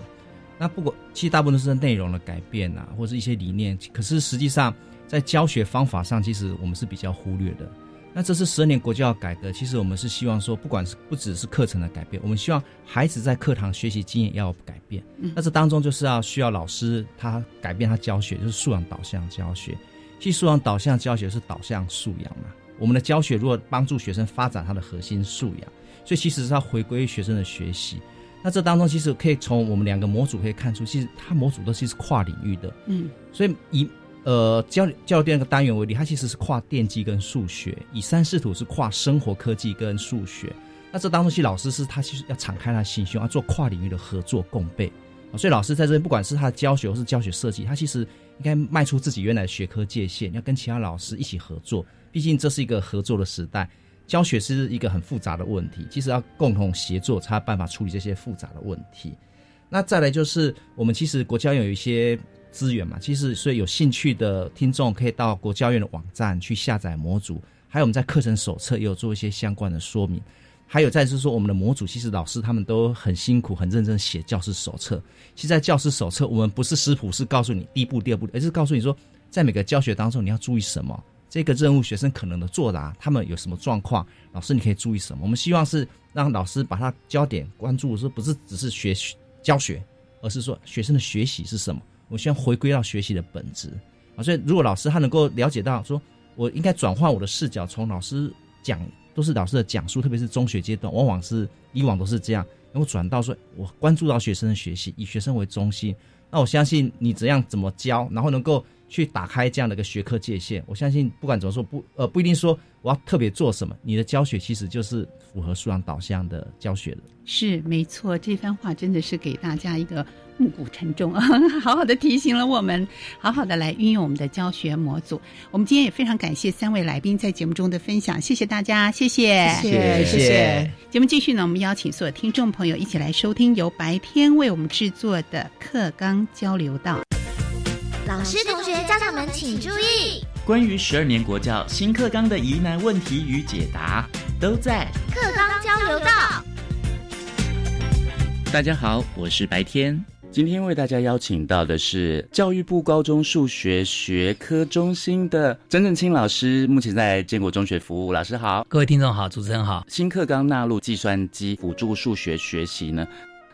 那不管其实大部分都是内容的改变啊，或者一些理念，可是实际上在教学方法上，其实我们是比较忽略的。那这是十二年国教改革，其实我们是希望说，不管是不只是课程的改变，我们希望孩子在课堂学习经验要改变。那这当中就是要需要老师他改变他教学，就是素养导向教学。其实素养导向教学是导向素养嘛。我们的教学如果帮助学生发展他的核心素养，所以其实是要回归学生的学习。那这当中其实可以从我们两个模组可以看出，其实它模组都是跨领域的。嗯，所以以。呃，教教育电那个单元为例，它其实是跨电机跟数学；以三视图是跨生活科技跟数学。那这当中，其实老师是他其实要敞开他心胸，要做跨领域的合作共备。所以老师在这边，不管是他的教学或是教学设计，他其实应该迈出自己原来的学科界限，要跟其他老师一起合作。毕竟这是一个合作的时代，教学是一个很复杂的问题，其实要共同协作才有办法处理这些复杂的问题。那再来就是我们其实国家有一些。资源嘛，其实所以有兴趣的听众可以到国教院的网站去下载模组，还有我们在课程手册也有做一些相关的说明。还有再就是说，我们的模组其实老师他们都很辛苦、很认真写教师手册。其实，在教师手册，我们不是师谱，是告诉你第一步、第二步，而是告诉你说，在每个教学当中你要注意什么，这个任务学生可能的作答，他们有什么状况，老师你可以注意什么。我们希望是让老师把他焦点关注，说不是只是学教学，而是说学生的学习是什么。我希望回归到学习的本质啊，所以如果老师他能够了解到，说我应该转换我的视角，从老师讲都是老师的讲述，特别是中学阶段，往往是以往都是这样，能够转到说我关注到学生的学习，以学生为中心，那我相信你怎样怎么教，然后能够去打开这样的一个学科界限，我相信不管怎么说不呃不一定说我要特别做什么，你的教学其实就是符合素养导向的教学了。是没错，这番话真的是给大家一个。暮鼓晨钟啊，好好的提醒了我们，好好的来运用我们的教学模组。我们今天也非常感谢三位来宾在节目中的分享，谢谢大家，谢谢，谢谢，谢谢。节目继续呢，我们邀请所有听众朋友一起来收听由白天为我们制作的课纲交流道。老师、同学、家长们请注意。关于十二年国教新课纲的疑难问题与解答，都在课纲交流道。大家好，我是白天。今天为大家邀请到的是教育部高中数学学科中心的曾正清老师，目前在建国中学服务。老师好，各位听众好，主持人好。新课纲纳入计算机辅助数学学习呢？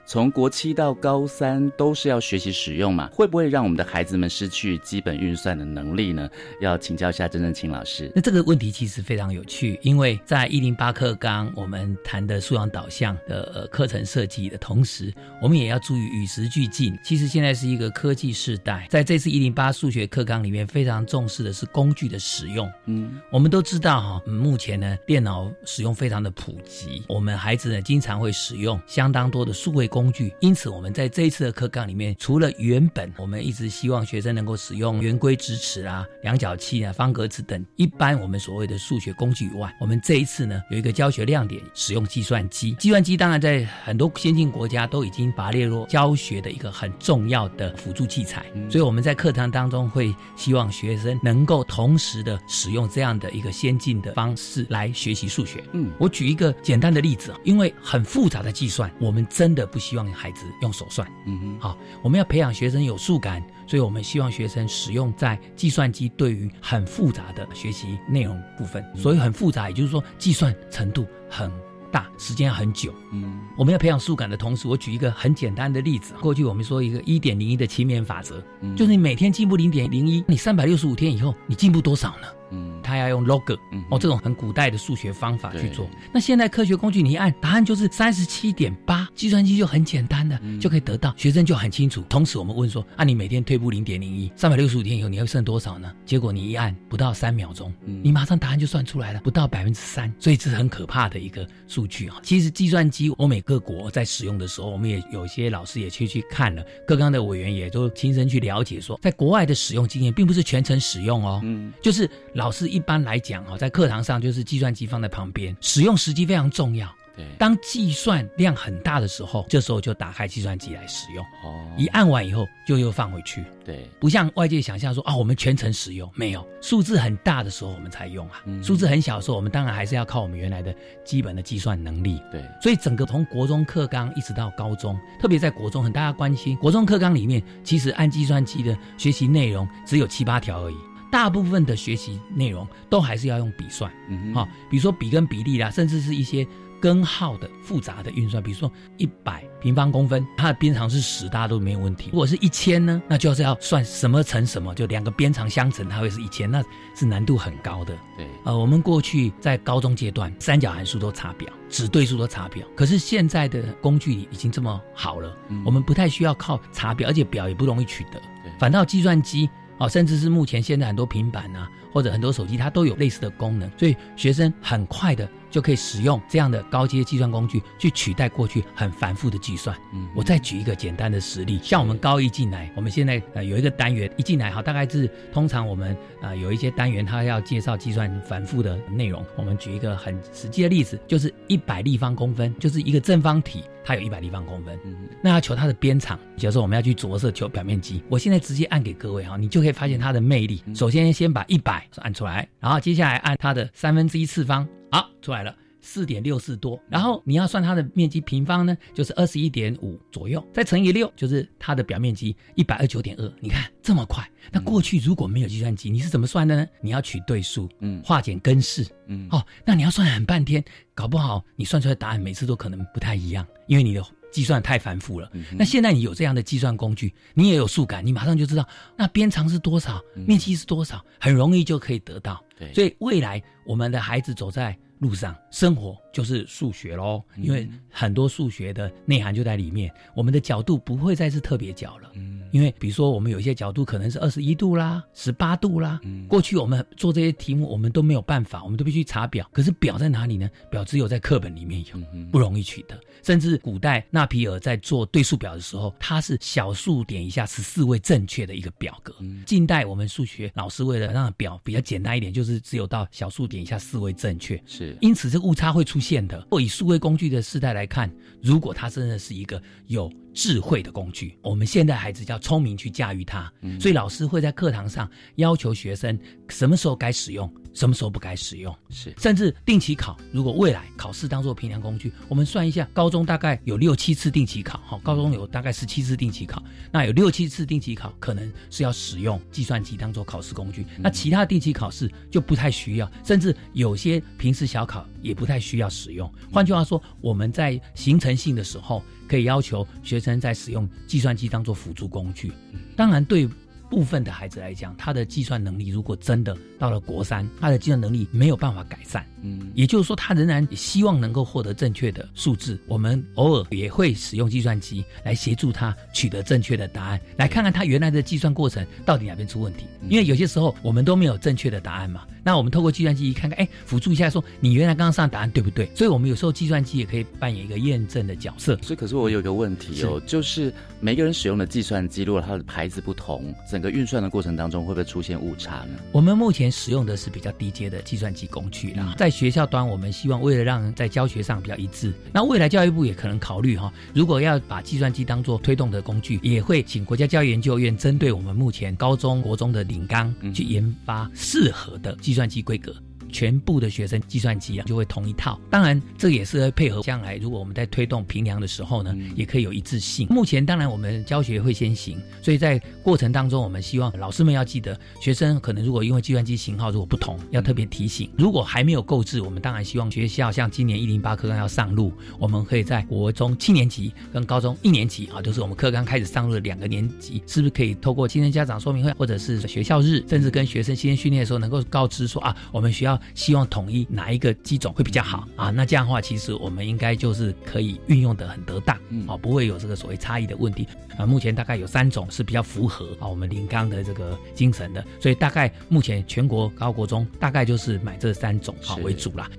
从国七到高三都是要学习使用嘛，会不会让我们的孩子们失去基本运算的能力呢？要请教一下郑正清老师。那这个问题其实非常有趣，因为在一零八课纲我们谈的素养导向的呃课程设计的同时，我们也要注意与时俱进。其实现在是一个科技时代，在这次一零八数学课纲里面，非常重视的是工具的使用。嗯，我们都知道哈，目前呢电脑使用非常的普及，我们孩子呢经常会使用相当多的数位。工具，因此我们在这一次的课纲里面，除了原本我们一直希望学生能够使用圆规直尺啊、量角器啊、方格子等一般我们所谓的数学工具以外，我们这一次呢有一个教学亮点，使用计算机。计算机当然在很多先进国家都已经把它列入教学的一个很重要的辅助器材，所以我们在课堂当中会希望学生能够同时的使用这样的一个先进的方式来学习数学。嗯，我举一个简单的例子啊，因为很复杂的计算，我们真的不。希望孩子用手算，嗯哼，好，我们要培养学生有数感，所以我们希望学生使用在计算机对于很复杂的学习内容部分，所以很复杂，也就是说计算程度很大，时间很久，嗯，我们要培养数感的同时，我举一个很简单的例子，过去我们说一个一点零一的勤勉法则，嗯。就是你每天进步零点零一，你三百六十五天以后，你进步多少呢？嗯，他要用 log，哦，这种很古代的数学方法去做。那现在科学工具你一按，答案就是三十七点八，计算机就很简单的就可以得到，学生就很清楚。同时我们问说，啊，你每天退步零点零一，三百六十五天以后你会剩多少呢？结果你一按，不到三秒钟，你马上答案就算出来了，不到百分之三。所以这是很可怕的一个数据啊。其实计算机欧美各国在使用的时候，我们也有些老师也去去看了，各纲的委员也都亲身去了解，说在国外的使用经验并不是全程使用哦，嗯，就是。老师一般来讲哈，在课堂上就是计算机放在旁边，使用时机非常重要。对，当计算量很大的时候，这时候就打开计算机来使用。哦，一按完以后就又放回去。对，不像外界想象说啊，我们全程使用没有，数字很大的时候我们才用啊。数字很小的时候，我们当然还是要靠我们原来的基本的计算能力。对，所以整个从国中课纲一直到高中，特别在国中，很大家关心国中课纲里面，其实按计算机的学习内容只有七八条而已。大部分的学习内容都还是要用笔算，嗯哈，比如说比跟比例啦，甚至是一些根号的复杂的运算，比如说一百平方公分，它的边长是十，大家都没有问题。如果是一千呢，那就是要算什么乘什么，就两个边长相乘，它会是一千，那是难度很高的。对，呃，我们过去在高中阶段，三角函数都查表，指对数都查表，可是现在的工具已经这么好了，我们不太需要靠查表，而且表也不容易取得，反倒计算机。哦，甚至是目前现在很多平板啊，或者很多手机，它都有类似的功能，所以学生很快的就可以使用这样的高阶计算工具去取代过去很繁复的计算。嗯，我再举一个简单的实例，像我们高一进来，我们现在呃有一个单元一进来，哈，大概是通常我们呃有一些单元它要介绍计算繁复的内容，我们举一个很实际的例子，就是一百立方公分，就是一个正方体。它有一百立方公分，那要求它的边长。假如说我们要去着色求表面积，我现在直接按给各位哈，你就可以发现它的魅力。首先先把一百按出来，然后接下来按它的三分之一次方，好出来了。四点六四多，然后你要算它的面积平方呢，就是二十一点五左右，再乘以六，就是它的表面积一百二九点二。你看这么快，那过去如果没有计算机，你是怎么算的呢？你要取对数，嗯，化简根式，嗯，哦，那你要算很半天，搞不好你算出来的答案每次都可能不太一样，因为你的计算太繁复了。那现在你有这样的计算工具，你也有数感，你马上就知道那边长是多少，面积是多少，很容易就可以得到。对，所以未来我们的孩子走在。路上生活就是数学喽，因为很多数学的内涵就在里面。我们的角度不会再是特别角了，嗯，因为比如说我们有一些角度可能是二十一度啦、十八度啦。过去我们做这些题目，我们都没有办法，我们都必须查表。可是表在哪里呢？表只有在课本里面有，不容易取得。甚至古代纳皮尔在做对数表的时候，它是小数点以下十四位正确的一个表格。近代我们数学老师为了让表比较简单一点，就是只有到小数点以下四位正确。是。因此，这个误差会出现的。或以数位工具的时代来看，如果它真的是一个有智慧的工具，我们现在孩子叫聪明去驾驭它。所以老师会在课堂上要求学生什么时候该使用，什么时候不该使用，是甚至定期考。如果未来考试当做评量工具，我们算一下，高中大概有六七次定期考，哈，高中有大概十七次定期考，那有六七次定期考可能是要使用计算机当做考试工具，那其他定期考试就不太需要，甚至有些平时小考也不太需要使用。换句话说，我们在形成性的时候，可以要求学生在使用计算机当做辅助工具。当然，对部分的孩子来讲，他的计算能力如果真的到了国三，他的计算能力没有办法改善，嗯，也就是说，他仍然希望能够获得正确的数字。我们偶尔也会使用计算机来协助他取得正确的答案，来看看他原来的计算过程到底哪边出问题。因为有些时候我们都没有正确的答案嘛，那我们透过计算机一看看，哎，辅助一下，说你原来刚刚上的答案对不对？所以我们有时候计算机也可以扮演一个验证的角色。所以，可是我有一个问题哦，就是每个人使用的计算机，如果它的牌子不同，整个运算的过程当中会不会出现误差呢？我们目前使用的是比较低阶的计算机工具啦，在学校端，我们希望为了让在教学上比较一致，那未来教育部也可能考虑哈，如果要把计算机当做推动的工具，也会请国家教育研究院针对我们目前高中国中的领纲去研发适合的计算机规格。全部的学生计算机啊就会同一套，当然这也是配合将来如果我们在推动评量的时候呢，也可以有一致性。目前当然我们教学会先行，所以在过程当中，我们希望老师们要记得，学生可能如果因为计算机型号如果不同，要特别提醒。如果还没有购置，我们当然希望学校像今年一零八课纲要上路，我们可以在国中七年级跟高中一年级啊，就是我们课纲开始上路的两个年级，是不是可以透过今天家长说明会或者是学校日，甚至跟学生新生训练的时候，能够告知说啊，我们学校。希望统一哪一个机种会比较好啊？那这样的话，其实我们应该就是可以运用的很得当，啊，不会有这个所谓差异的问题啊。目前大概有三种是比较符合啊我们林刚的这个精神的，所以大概目前全国高国中大概就是买这三种啊为主啦。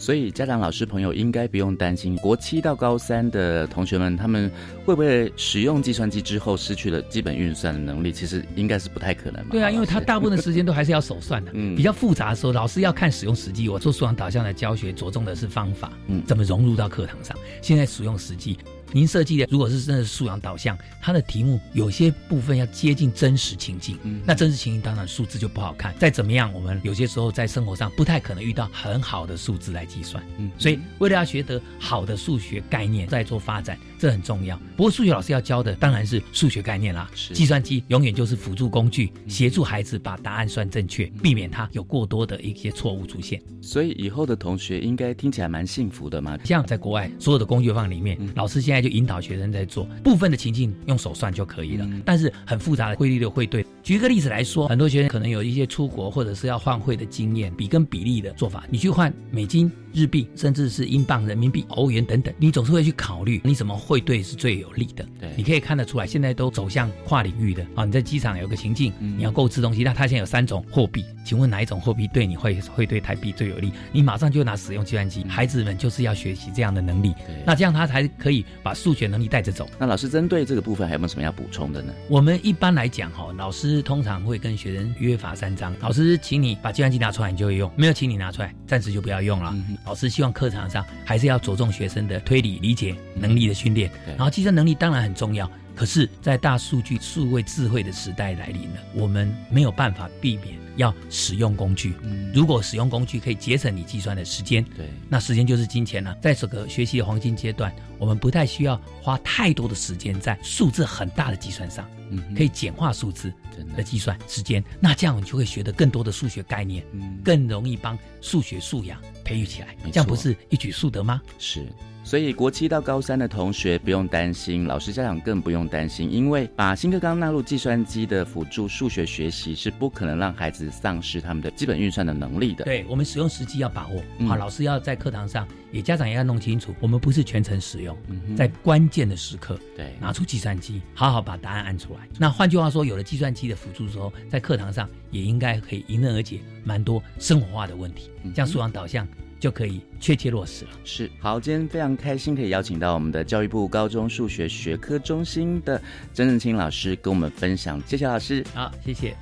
所以家长、老师、朋友应该不用担心，国七到高三的同学们，他们会不会使用计算机之后失去了基本运算的能力？其实应该是不太可能。对啊，因为他大部分的时间都还是要手算的，嗯，比较复杂的时候，老师要看使用实际。我做素养导向的教学，着重的是方法，嗯，怎么融入到课堂上。现在使用实际。您设计的如果是真的是素养导向，它的题目有些部分要接近真实情境，嗯，那真实情境当然数字就不好看。再怎么样，我们有些时候在生活上不太可能遇到很好的数字来计算，嗯，所以为了要学得好的数学概念，再做发展，这很重要。不过数学老师要教的当然是数学概念啦，计算机永远就是辅助工具，协助孩子把答案算正确，避免他有过多的一些错误出现。所以以后的同学应该听起来蛮幸福的嘛。像在国外，所有的工具放里面，老师现在就引导学生在做部分的情境用手算就可以了，但是很复杂的汇率的汇兑。举一个例子来说，很多学生可能有一些出国或者是要换汇的经验，比跟比例的做法，你去换美金、日币，甚至是英镑、人民币、欧元等等，你总是会去考虑你怎么汇兑是最有利的。对，你可以看得出来，现在都走向跨领域的啊。你在机场有个情境，你要购置东西，那它现在有三种货币，请问哪一种货币对你会会对台币最有利？你马上就拿使用计算机，孩子们就是要学习这样的能力。那这样他才可以把数学能力带着走。那老师针对这个部分还有没有什么要补充的呢？我们一般来讲哈，老师。通常会跟学生约法三章，老师请你把计算机拿出来，你就会用；没有请你拿出来，暂时就不要用了。老师希望课堂上还是要着重学生的推理理解能力的训练，然后计算能力当然很重要。可是，在大数据、数位智慧的时代来临了，我们没有办法避免要使用工具。如果使用工具可以节省你计算的时间，对，那时间就是金钱了。在这个学习的黄金阶段，我们不太需要花太多的时间在数字很大的计算上，可以简化数字的计算时间。那这样你就会学得更多的数学概念，更容易帮数学素养培育起来。这样不是一举数得吗？是。所以国七到高三的同学不用担心，老师家长更不用担心，因为把新课纲纳入计算机的辅助数学学习，是不可能让孩子丧失他们的基本运算的能力的。对我们使用时机要把握，好，老师要在课堂上，也家长也要弄清楚，我们不是全程使用，在关键的时刻，对，拿出计算机，好好把答案按出来。那换句话说，有了计算机的辅助之后，在课堂上也应该可以迎刃而解蛮多生活化的问题，像素养导向。就可以确切落实了。是，好，今天非常开心可以邀请到我们的教育部高中数学学科中心的曾正清老师跟我们分享。谢谢老师，好，谢谢。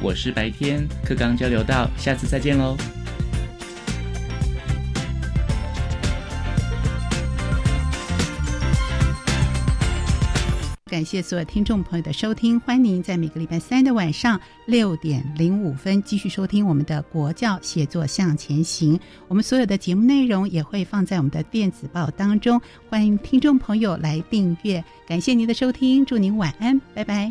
我是白天课纲交流到，下次再见喽。感谢所有听众朋友的收听，欢迎您在每个礼拜三的晚上六点零五分继续收听我们的国教写作向前行。我们所有的节目内容也会放在我们的电子报当中，欢迎听众朋友来订阅。感谢您的收听，祝您晚安，拜拜。